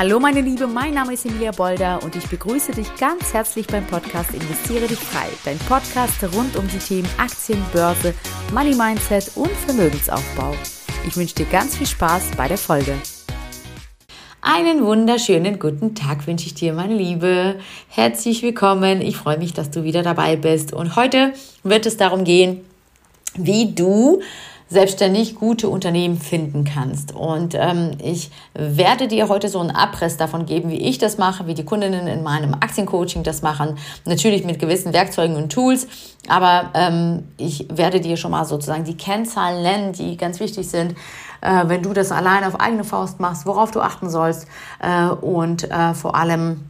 Hallo meine Liebe, mein Name ist Emilia Bolder und ich begrüße dich ganz herzlich beim Podcast Investiere dich frei. Dein Podcast rund um die Themen Aktien, Börse, Money Mindset und Vermögensaufbau. Ich wünsche dir ganz viel Spaß bei der Folge. Einen wunderschönen guten Tag wünsche ich dir, meine Liebe. Herzlich willkommen. Ich freue mich, dass du wieder dabei bist. Und heute wird es darum gehen, wie du selbstständig gute Unternehmen finden kannst. Und ähm, ich werde dir heute so einen Abriss davon geben, wie ich das mache, wie die Kundinnen in meinem Aktiencoaching das machen. Natürlich mit gewissen Werkzeugen und Tools, aber ähm, ich werde dir schon mal sozusagen die Kennzahlen nennen, die ganz wichtig sind, äh, wenn du das allein auf eigene Faust machst, worauf du achten sollst äh, und äh, vor allem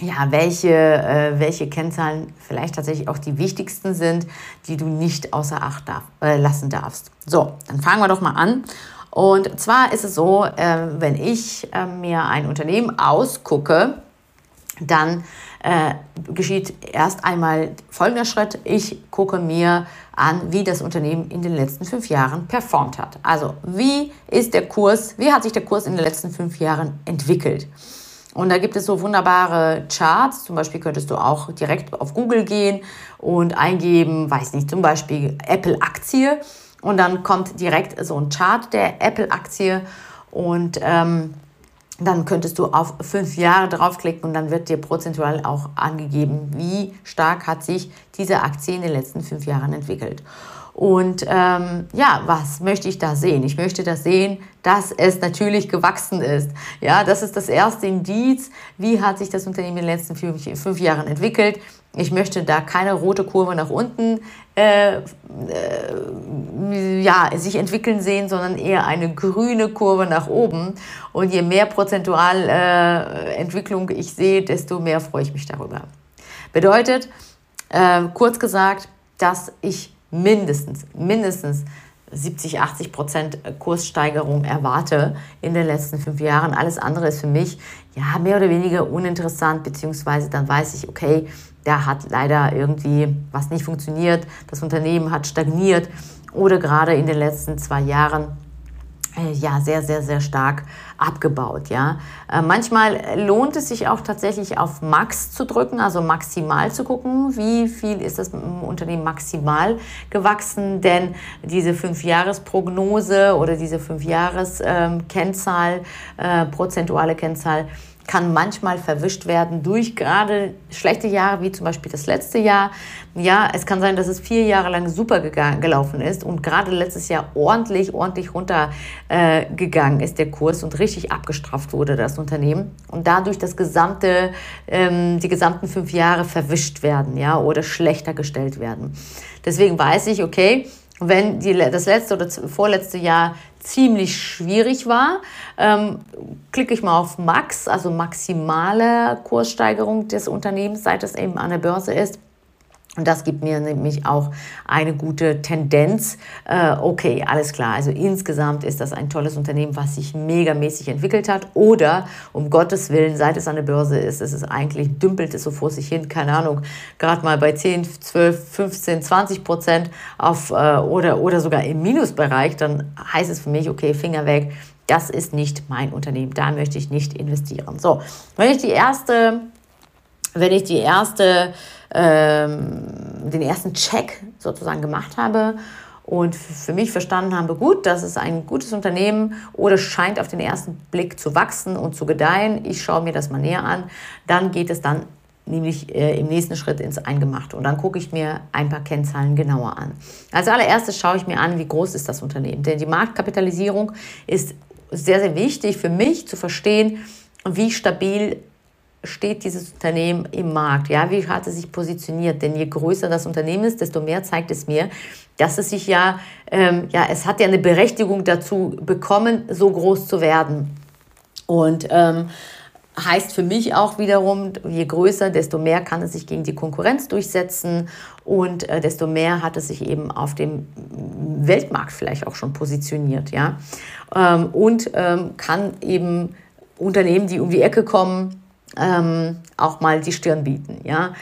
ja, welche, äh, welche Kennzahlen vielleicht tatsächlich auch die wichtigsten sind, die du nicht außer Acht darf, äh, lassen darfst. So, dann fangen wir doch mal an. Und zwar ist es so, äh, wenn ich äh, mir ein Unternehmen ausgucke, dann äh, geschieht erst einmal folgender Schritt. Ich gucke mir an, wie das Unternehmen in den letzten fünf Jahren performt hat. Also, wie ist der Kurs, wie hat sich der Kurs in den letzten fünf Jahren entwickelt? Und da gibt es so wunderbare Charts. Zum Beispiel könntest du auch direkt auf Google gehen und eingeben, weiß nicht, zum Beispiel Apple-Aktie. Und dann kommt direkt so ein Chart der Apple-Aktie. Und ähm, dann könntest du auf fünf Jahre draufklicken und dann wird dir prozentual auch angegeben, wie stark hat sich diese Aktie in den letzten fünf Jahren entwickelt. Und ähm, ja, was möchte ich da sehen? Ich möchte das sehen, dass es natürlich gewachsen ist. Ja, das ist das erste Indiz. Wie hat sich das Unternehmen in den letzten fünf, fünf Jahren entwickelt? Ich möchte da keine rote Kurve nach unten äh, äh, ja, sich entwickeln sehen, sondern eher eine grüne Kurve nach oben. Und je mehr prozentual äh, Entwicklung ich sehe, desto mehr freue ich mich darüber. Bedeutet, äh, kurz gesagt, dass ich mindestens, mindestens 70, 80 Prozent Kurssteigerung erwarte in den letzten fünf Jahren. Alles andere ist für mich ja mehr oder weniger uninteressant, beziehungsweise dann weiß ich, okay, da hat leider irgendwie was nicht funktioniert, das Unternehmen hat stagniert oder gerade in den letzten zwei Jahren ja sehr, sehr, sehr stark abgebaut. Ja. Äh, manchmal lohnt es sich auch tatsächlich auf Max zu drücken, also maximal zu gucken, wie viel ist das Unternehmen maximal gewachsen, denn diese Fünfjahresprognose oder diese Fünfjahres-Kennzahl, ähm, äh, prozentuale Kennzahl, kann manchmal verwischt werden durch gerade schlechte Jahre, wie zum Beispiel das letzte Jahr. Ja, es kann sein, dass es vier Jahre lang super gelaufen ist und gerade letztes Jahr ordentlich, ordentlich runtergegangen äh, ist der Kurs und richtig abgestraft wurde das Unternehmen und dadurch das gesamte, ähm, die gesamten fünf Jahre verwischt werden, ja, oder schlechter gestellt werden. Deswegen weiß ich, okay, wenn die, das letzte oder vorletzte Jahr ziemlich schwierig war, ähm, klicke ich mal auf Max, also maximale Kurssteigerung des Unternehmens, seit es eben an der Börse ist. Und das gibt mir nämlich auch eine gute Tendenz. Äh, okay, alles klar. Also insgesamt ist das ein tolles Unternehmen, was sich megamäßig entwickelt hat. Oder um Gottes Willen, seit es an der Börse ist, ist es eigentlich, dümpelt es so vor sich hin, keine Ahnung, gerade mal bei 10, 12, 15, 20 Prozent auf äh, oder, oder sogar im Minusbereich, dann heißt es für mich, okay, Finger weg. Das ist nicht mein Unternehmen. Da möchte ich nicht investieren. So, wenn ich die erste, wenn ich die erste ähm, den ersten Check sozusagen gemacht habe und für mich verstanden habe, gut, das ist ein gutes Unternehmen oder scheint auf den ersten Blick zu wachsen und zu gedeihen. Ich schaue mir das mal näher an. Dann geht es dann nämlich äh, im nächsten Schritt ins Eingemachte. Und dann gucke ich mir ein paar Kennzahlen genauer an. Als allererstes schaue ich mir an, wie groß ist das Unternehmen. Denn die Marktkapitalisierung ist sehr, sehr wichtig für mich zu verstehen, wie stabil steht dieses Unternehmen im Markt? Ja, wie hat es sich positioniert? Denn je größer das Unternehmen ist, desto mehr zeigt es mir, dass es sich ja, ähm, ja, es hat ja eine Berechtigung dazu bekommen, so groß zu werden. Und ähm, heißt für mich auch wiederum, je größer, desto mehr kann es sich gegen die Konkurrenz durchsetzen und äh, desto mehr hat es sich eben auf dem Weltmarkt vielleicht auch schon positioniert, ja. Ähm, und ähm, kann eben Unternehmen, die um die Ecke kommen, ähm, auch mal die Stirn bieten. Ja?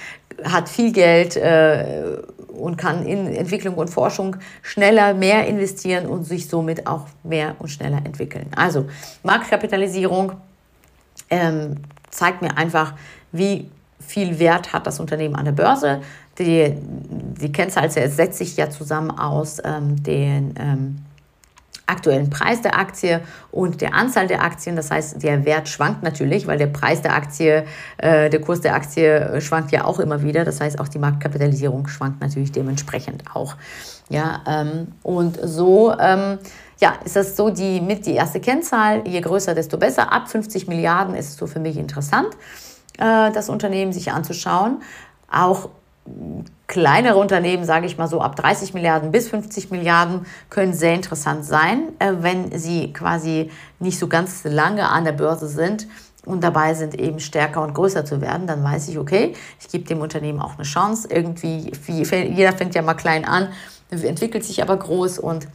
Hat viel Geld äh, und kann in Entwicklung und Forschung schneller mehr investieren und sich somit auch mehr und schneller entwickeln. Also Marktkapitalisierung ähm, zeigt mir einfach, wie viel Wert hat das Unternehmen an der Börse. Die, die Kennzahl setzt sich ja zusammen aus ähm, den ähm, aktuellen Preis der Aktie und der Anzahl der Aktien. Das heißt, der Wert schwankt natürlich, weil der Preis der Aktie, äh, der Kurs der Aktie schwankt ja auch immer wieder. Das heißt, auch die Marktkapitalisierung schwankt natürlich dementsprechend auch. Ja, ähm, und so ähm, ja, ist das so die mit die erste Kennzahl. Je größer, desto besser. Ab 50 Milliarden ist es so für mich interessant, äh, das Unternehmen sich anzuschauen. Auch kleinere Unternehmen, sage ich mal so, ab 30 Milliarden bis 50 Milliarden können sehr interessant sein, äh, wenn sie quasi nicht so ganz lange an der Börse sind und dabei sind, eben stärker und größer zu werden, dann weiß ich, okay, ich gebe dem Unternehmen auch eine Chance. Irgendwie, jeder fängt ja mal klein an, entwickelt sich aber groß und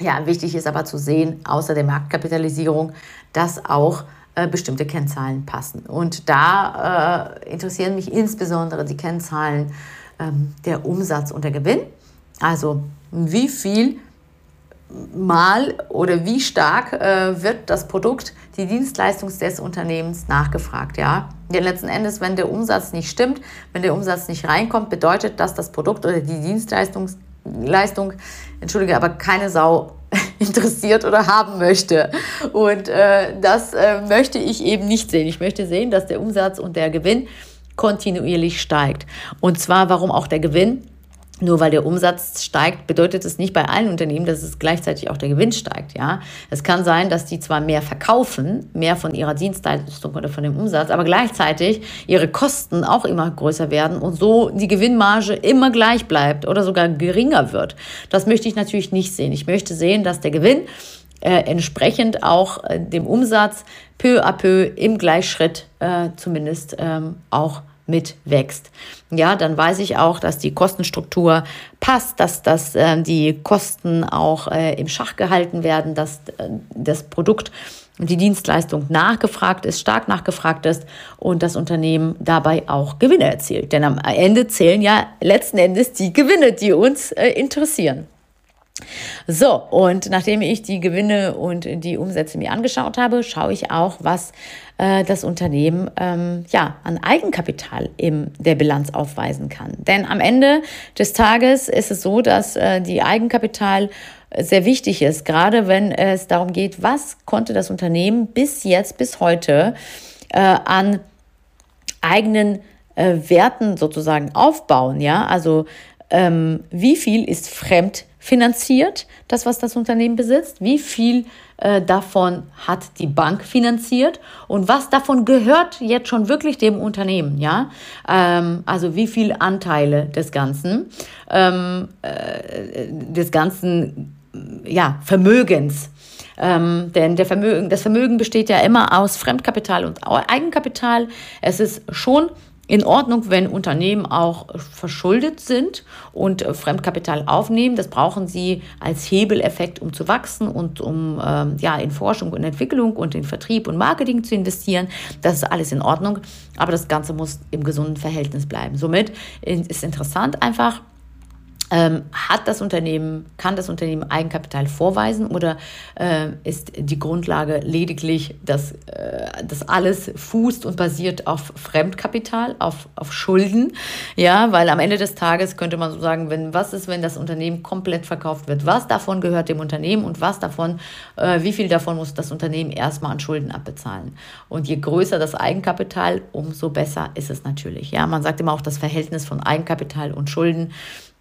ja, wichtig ist aber zu sehen, außer der Marktkapitalisierung, dass auch äh, bestimmte Kennzahlen passen. Und da äh, interessieren mich insbesondere die Kennzahlen ähm, der Umsatz und der Gewinn. Also wie viel mal oder wie stark äh, wird das Produkt, die Dienstleistung des Unternehmens nachgefragt. Ja? Denn letzten Endes, wenn der Umsatz nicht stimmt, wenn der Umsatz nicht reinkommt, bedeutet das, das Produkt oder die Dienstleistung, Leistung, entschuldige, aber keine Sau interessiert oder haben möchte. Und äh, das äh, möchte ich eben nicht sehen. Ich möchte sehen, dass der Umsatz und der Gewinn kontinuierlich steigt. Und zwar, warum auch der Gewinn? Nur weil der Umsatz steigt, bedeutet es nicht bei allen Unternehmen, dass es gleichzeitig auch der Gewinn steigt. Ja, es kann sein, dass die zwar mehr verkaufen, mehr von ihrer Dienstleistung oder von dem Umsatz, aber gleichzeitig ihre Kosten auch immer größer werden und so die Gewinnmarge immer gleich bleibt oder sogar geringer wird. Das möchte ich natürlich nicht sehen. Ich möchte sehen, dass der Gewinn äh, entsprechend auch äh, dem Umsatz peu à peu im Gleichschritt äh, zumindest ähm, auch mitwächst. Ja, dann weiß ich auch, dass die Kostenstruktur passt, dass, dass äh, die Kosten auch äh, im Schach gehalten werden, dass äh, das Produkt und die Dienstleistung nachgefragt ist, stark nachgefragt ist und das Unternehmen dabei auch Gewinne erzielt. Denn am Ende zählen ja letzten Endes die Gewinne, die uns äh, interessieren. So, und nachdem ich die Gewinne und die Umsätze mir angeschaut habe, schaue ich auch, was äh, das Unternehmen ähm, ja, an Eigenkapital in der Bilanz aufweisen kann. Denn am Ende des Tages ist es so, dass äh, die Eigenkapital sehr wichtig ist, gerade wenn es darum geht, was konnte das Unternehmen bis jetzt, bis heute äh, an eigenen äh, Werten sozusagen aufbauen. Ja, also ähm, wie viel ist fremd finanziert, das, was das Unternehmen besitzt, wie viel äh, davon hat die Bank finanziert und was davon gehört jetzt schon wirklich dem Unternehmen, ja, ähm, also wie viel Anteile des Ganzen, ähm, äh, des ganzen, ja, Vermögens. Ähm, denn der Vermögen, das Vermögen besteht ja immer aus Fremdkapital und Eigenkapital. Es ist schon in Ordnung, wenn Unternehmen auch verschuldet sind und äh, Fremdkapital aufnehmen. Das brauchen sie als Hebeleffekt, um zu wachsen und um ähm, ja, in Forschung und Entwicklung und in Vertrieb und Marketing zu investieren. Das ist alles in Ordnung, aber das Ganze muss im gesunden Verhältnis bleiben. Somit ist interessant einfach, ähm, hat das Unternehmen, kann das Unternehmen Eigenkapital vorweisen oder äh, ist die Grundlage lediglich, dass äh, das alles fußt und basiert auf Fremdkapital, auf, auf Schulden? Ja, weil am Ende des Tages könnte man so sagen, wenn, was ist, wenn das Unternehmen komplett verkauft wird? Was davon gehört dem Unternehmen und was davon, äh, wie viel davon muss das Unternehmen erstmal an Schulden abbezahlen? Und je größer das Eigenkapital, umso besser ist es natürlich. Ja, man sagt immer auch das Verhältnis von Eigenkapital und Schulden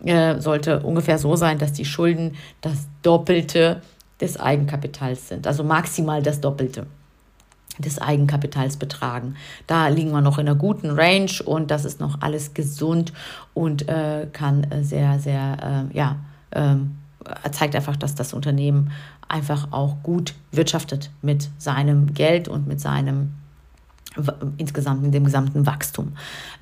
äh, sollte ungefähr so sein, dass die Schulden das Doppelte des Eigenkapitals sind, also maximal das Doppelte des Eigenkapitals betragen. Da liegen wir noch in einer guten Range und das ist noch alles gesund und äh, kann äh, sehr, sehr, äh, ja, ähm, zeigt einfach, dass das Unternehmen einfach auch gut wirtschaftet mit seinem Geld und mit seinem insgesamt, mit dem gesamten Wachstum.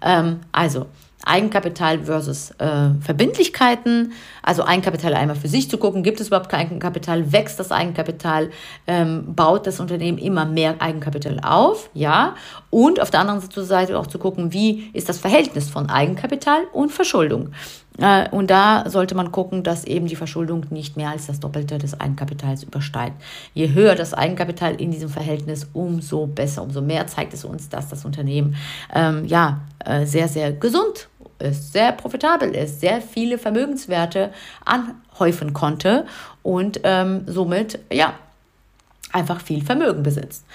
Ähm, also, Eigenkapital versus äh, Verbindlichkeiten, also Eigenkapital einmal für sich zu gucken, gibt es überhaupt kein Eigenkapital, wächst das Eigenkapital, ähm, baut das Unternehmen immer mehr Eigenkapital auf, ja, und auf der anderen Seite auch zu gucken, wie ist das Verhältnis von Eigenkapital und Verschuldung. Äh, und da sollte man gucken, dass eben die Verschuldung nicht mehr als das Doppelte des Eigenkapitals übersteigt. Je höher das Eigenkapital in diesem Verhältnis, umso besser, umso mehr zeigt es uns, dass das Unternehmen ähm, ja äh, sehr, sehr gesund ist, sehr profitabel ist, sehr viele Vermögenswerte anhäufen konnte und ähm, somit ja einfach viel Vermögen besitzt.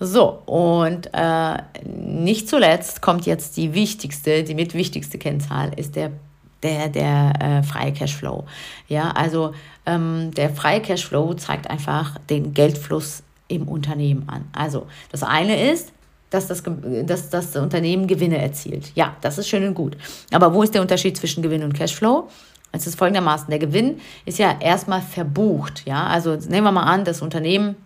So, und äh, nicht zuletzt kommt jetzt die wichtigste, die mitwichtigste Kennzahl, ist der der, der äh, freie Cashflow. Ja, also ähm, der freie Cashflow zeigt einfach den Geldfluss im Unternehmen an. Also das eine ist, dass das, dass das Unternehmen Gewinne erzielt. Ja, das ist schön und gut. Aber wo ist der Unterschied zwischen Gewinn und Cashflow? Es ist folgendermaßen, der Gewinn ist ja erstmal verbucht. Ja, also nehmen wir mal an, das Unternehmen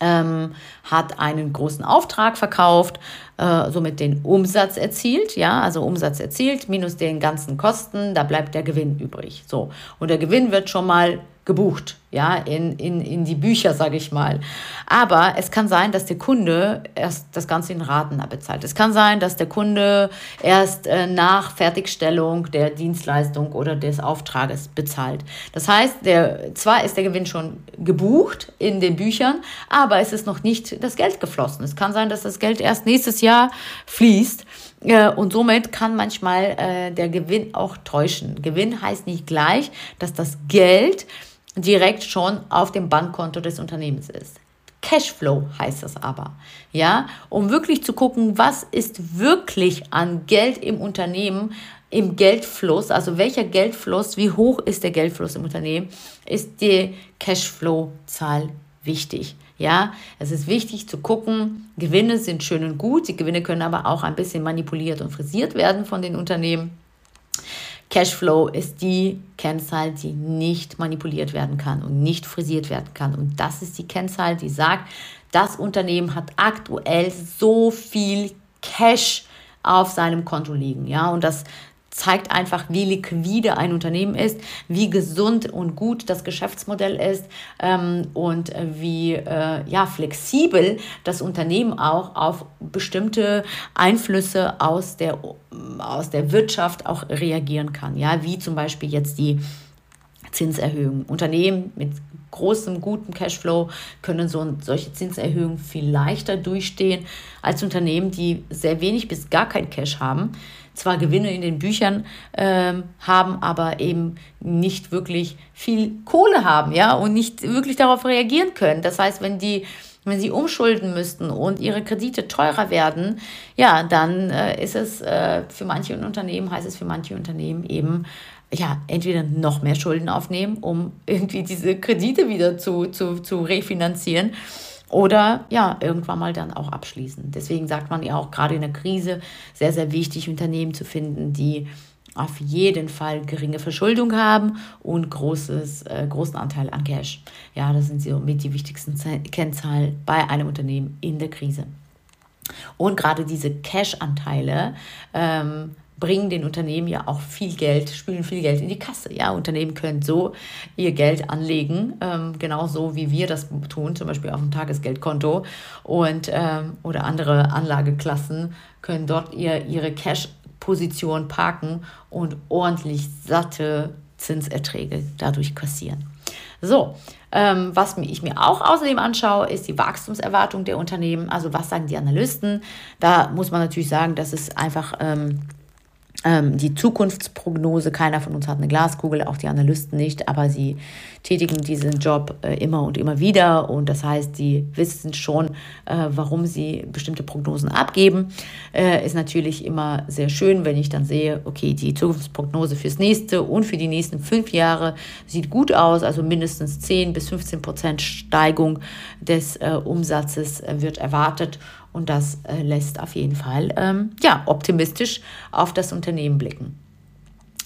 ähm, hat einen großen Auftrag verkauft, äh, somit den Umsatz erzielt, ja, also Umsatz erzielt minus den ganzen Kosten, da bleibt der Gewinn übrig. So, und der Gewinn wird schon mal gebucht, ja, in, in, in die Bücher, sage ich mal. Aber es kann sein, dass der Kunde erst das Ganze in Raten abbezahlt. Es kann sein, dass der Kunde erst äh, nach Fertigstellung der Dienstleistung oder des Auftrages bezahlt. Das heißt, der, zwar ist der Gewinn schon gebucht in den Büchern, aber es ist noch nicht das Geld geflossen. Es kann sein, dass das Geld erst nächstes Jahr fließt. Äh, und somit kann manchmal äh, der Gewinn auch täuschen. Gewinn heißt nicht gleich, dass das Geld direkt schon auf dem Bankkonto des Unternehmens ist. Cashflow heißt das aber, ja, um wirklich zu gucken, was ist wirklich an Geld im Unternehmen, im Geldfluss, also welcher Geldfluss, wie hoch ist der Geldfluss im Unternehmen, ist die Cashflow-Zahl wichtig. Ja, es ist wichtig zu gucken, Gewinne sind schön und gut, die Gewinne können aber auch ein bisschen manipuliert und frisiert werden von den Unternehmen. Cashflow ist die Kennzahl, die nicht manipuliert werden kann und nicht frisiert werden kann. Und das ist die Kennzahl, die sagt, das Unternehmen hat aktuell so viel Cash auf seinem Konto liegen. Ja, und das zeigt einfach, wie liquide ein Unternehmen ist, wie gesund und gut das Geschäftsmodell ist ähm, und wie äh, ja, flexibel das Unternehmen auch auf bestimmte Einflüsse aus der, aus der Wirtschaft auch reagieren kann. Ja, wie zum Beispiel jetzt die Zinserhöhungen. Unternehmen mit großem, gutem Cashflow können so solche Zinserhöhungen viel leichter durchstehen als Unternehmen, die sehr wenig bis gar kein Cash haben zwar Gewinne in den Büchern ähm, haben, aber eben nicht wirklich viel Kohle haben, ja, und nicht wirklich darauf reagieren können. Das heißt, wenn die wenn sie umschulden müssten und ihre Kredite teurer werden, ja, dann äh, ist es äh, für manche Unternehmen, heißt es für manche Unternehmen eben, ja, entweder noch mehr Schulden aufnehmen, um irgendwie diese Kredite wieder zu, zu, zu refinanzieren oder ja, irgendwann mal dann auch abschließen. Deswegen sagt man ja auch gerade in der Krise sehr, sehr wichtig, Unternehmen zu finden, die auf jeden Fall geringe Verschuldung haben und großes, äh, großen Anteil an Cash. Ja, das sind so mit die wichtigsten Kennzahlen bei einem Unternehmen in der Krise. Und gerade diese Cash-Anteile ähm, bringen den Unternehmen ja auch viel Geld, spülen viel Geld in die Kasse. Ja, Unternehmen können so ihr Geld anlegen, ähm, genauso wie wir das tun, zum Beispiel auf dem Tagesgeldkonto und ähm, oder andere Anlageklassen können dort ihr, ihre Cash-Position parken und ordentlich satte Zinserträge dadurch kassieren. So, ähm, was ich mir auch außerdem anschaue, ist die Wachstumserwartung der Unternehmen. Also was sagen die Analysten? Da muss man natürlich sagen, dass es einfach ähm, die Zukunftsprognose. Keiner von uns hat eine Glaskugel, auch die Analysten nicht, aber sie tätigen diesen Job äh, immer und immer wieder und das heißt, sie wissen schon, äh, warum sie bestimmte Prognosen abgeben. Äh, ist natürlich immer sehr schön, wenn ich dann sehe, okay, die Zukunftsprognose fürs nächste und für die nächsten fünf Jahre sieht gut aus, also mindestens 10 bis 15 Prozent Steigung des Umsatzes wird erwartet und das äh, lässt auf jeden Fall ähm, ja, optimistisch auf das Unternehmen blicken.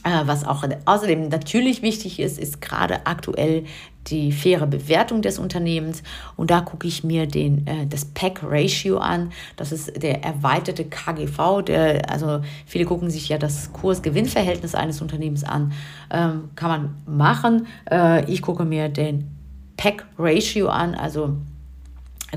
Äh, was auch außerdem natürlich wichtig ist, ist gerade aktuell die faire Bewertung des Unternehmens. Und da gucke ich mir den, äh, das PEC-Ratio an. Das ist der erweiterte KGV. Der, also viele gucken sich ja das Kurs-Gewinn-Verhältnis eines Unternehmens an. Ähm, kann man machen. Äh, ich gucke mir den PEC-Ratio an, also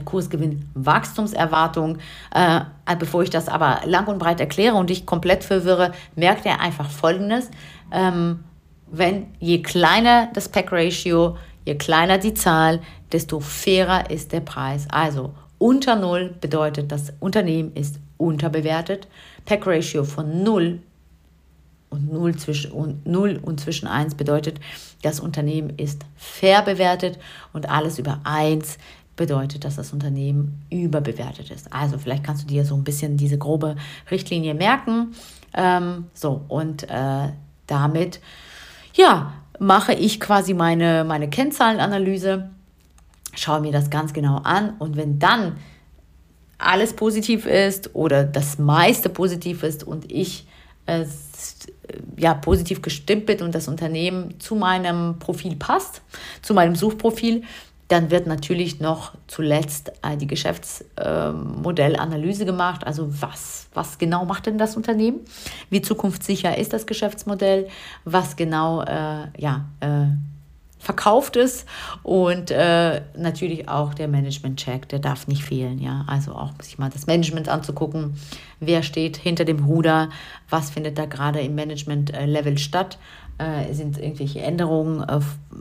Kursgewinn, Wachstumserwartung. Äh, bevor ich das aber lang und breit erkläre und dich komplett verwirre, merkt er einfach Folgendes. Ähm, wenn je kleiner das Pack Ratio, je kleiner die Zahl, desto fairer ist der Preis. Also unter 0 bedeutet, das Unternehmen ist unterbewertet. Pack Ratio von 0 und 0, zwischen, und 0 und zwischen 1 bedeutet, das Unternehmen ist fair bewertet und alles über 1 bedeutet, dass das Unternehmen überbewertet ist. Also vielleicht kannst du dir so ein bisschen diese grobe Richtlinie merken. Ähm, so, und äh, damit, ja, mache ich quasi meine, meine Kennzahlenanalyse, schaue mir das ganz genau an und wenn dann alles positiv ist oder das meiste positiv ist und ich äh, ja, positiv gestimmt bin und das Unternehmen zu meinem Profil passt, zu meinem Suchprofil, dann wird natürlich noch zuletzt äh, die Geschäftsmodellanalyse äh, gemacht. Also was, was genau macht denn das Unternehmen? Wie zukunftssicher ist das Geschäftsmodell? Was genau äh, ja, äh, verkauft ist? Und äh, natürlich auch der Management-Check, der darf nicht fehlen. Ja? Also auch sich mal das Management anzugucken. Wer steht hinter dem Ruder? Was findet da gerade im Management-Level statt? Äh, sind irgendwelche Änderungen?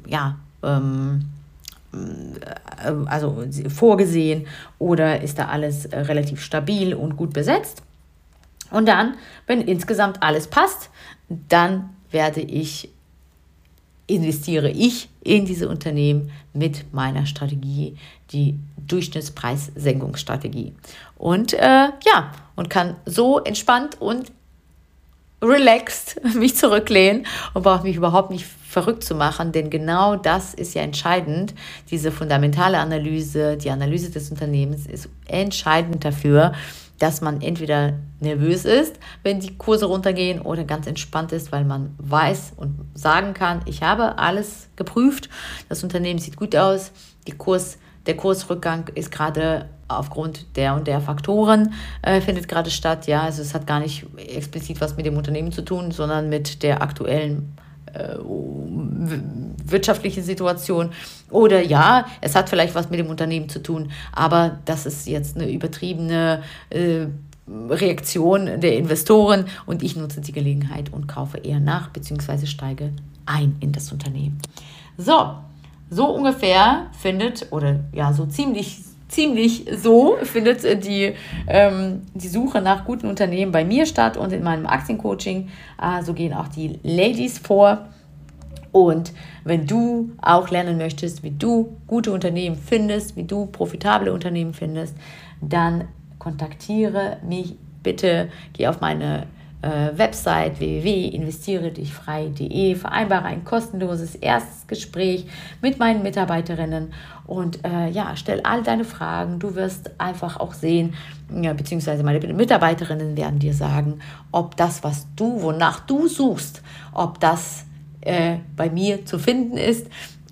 ja, ähm, äh, also vorgesehen oder ist da alles äh, relativ stabil und gut besetzt. Und dann, wenn insgesamt alles passt, dann werde ich, investiere ich in diese Unternehmen mit meiner Strategie, die Durchschnittspreissenkungsstrategie. Und äh, ja, und kann so entspannt und relaxed mich zurücklehnen und brauche mich überhaupt nicht verrückt zu machen, denn genau das ist ja entscheidend. Diese fundamentale Analyse, die Analyse des Unternehmens ist entscheidend dafür, dass man entweder nervös ist, wenn die Kurse runtergehen, oder ganz entspannt ist, weil man weiß und sagen kann, ich habe alles geprüft, das Unternehmen sieht gut aus, die Kurs, der Kursrückgang ist gerade aufgrund der und der Faktoren äh, findet gerade statt. Ja, also es hat gar nicht explizit was mit dem Unternehmen zu tun, sondern mit der aktuellen äh, wirtschaftliche Situation. Oder ja, es hat vielleicht was mit dem Unternehmen zu tun, aber das ist jetzt eine übertriebene äh, Reaktion der Investoren und ich nutze die Gelegenheit und kaufe eher nach bzw. steige ein in das Unternehmen. So, so ungefähr findet oder ja, so ziemlich ziemlich so findet die, ähm, die Suche nach guten Unternehmen bei mir statt und in meinem Aktiencoaching. Äh, so gehen auch die Ladies vor. Und wenn du auch lernen möchtest, wie du gute Unternehmen findest, wie du profitable Unternehmen findest, dann kontaktiere mich bitte. Geh auf meine äh, Website www.investiere-dich-frei.de, vereinbare ein kostenloses erstes Gespräch mit meinen Mitarbeiterinnen und äh, ja, stell all deine Fragen. Du wirst einfach auch sehen, ja, beziehungsweise meine Mitarbeiterinnen werden dir sagen, ob das, was du, wonach du suchst, ob das äh, bei mir zu finden ist.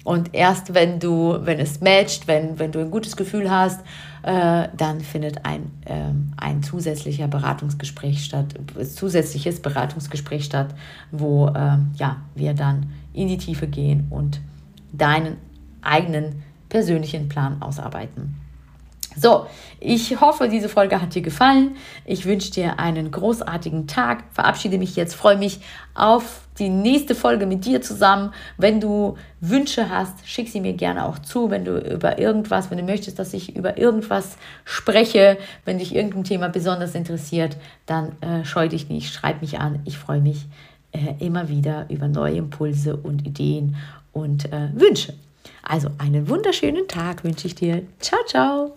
Und erst wenn du, wenn es matcht, wenn, wenn du ein gutes Gefühl hast, äh, dann findet ein, ähm, ein zusätzlicher Beratungsgespräch statt, zusätzliches Beratungsgespräch statt, wo äh, ja, wir dann in die Tiefe gehen und deinen eigenen persönlichen Plan ausarbeiten. So, ich hoffe, diese Folge hat dir gefallen. Ich wünsche dir einen großartigen Tag. Verabschiede mich jetzt, freue mich auf die nächste Folge mit dir zusammen. Wenn du Wünsche hast, schick sie mir gerne auch zu. Wenn du über irgendwas, wenn du möchtest, dass ich über irgendwas spreche, wenn dich irgendein Thema besonders interessiert, dann äh, scheu dich nicht, schreib mich an. Ich freue mich äh, immer wieder über neue Impulse und Ideen und äh, Wünsche. Also einen wunderschönen Tag wünsche ich dir. Ciao, ciao.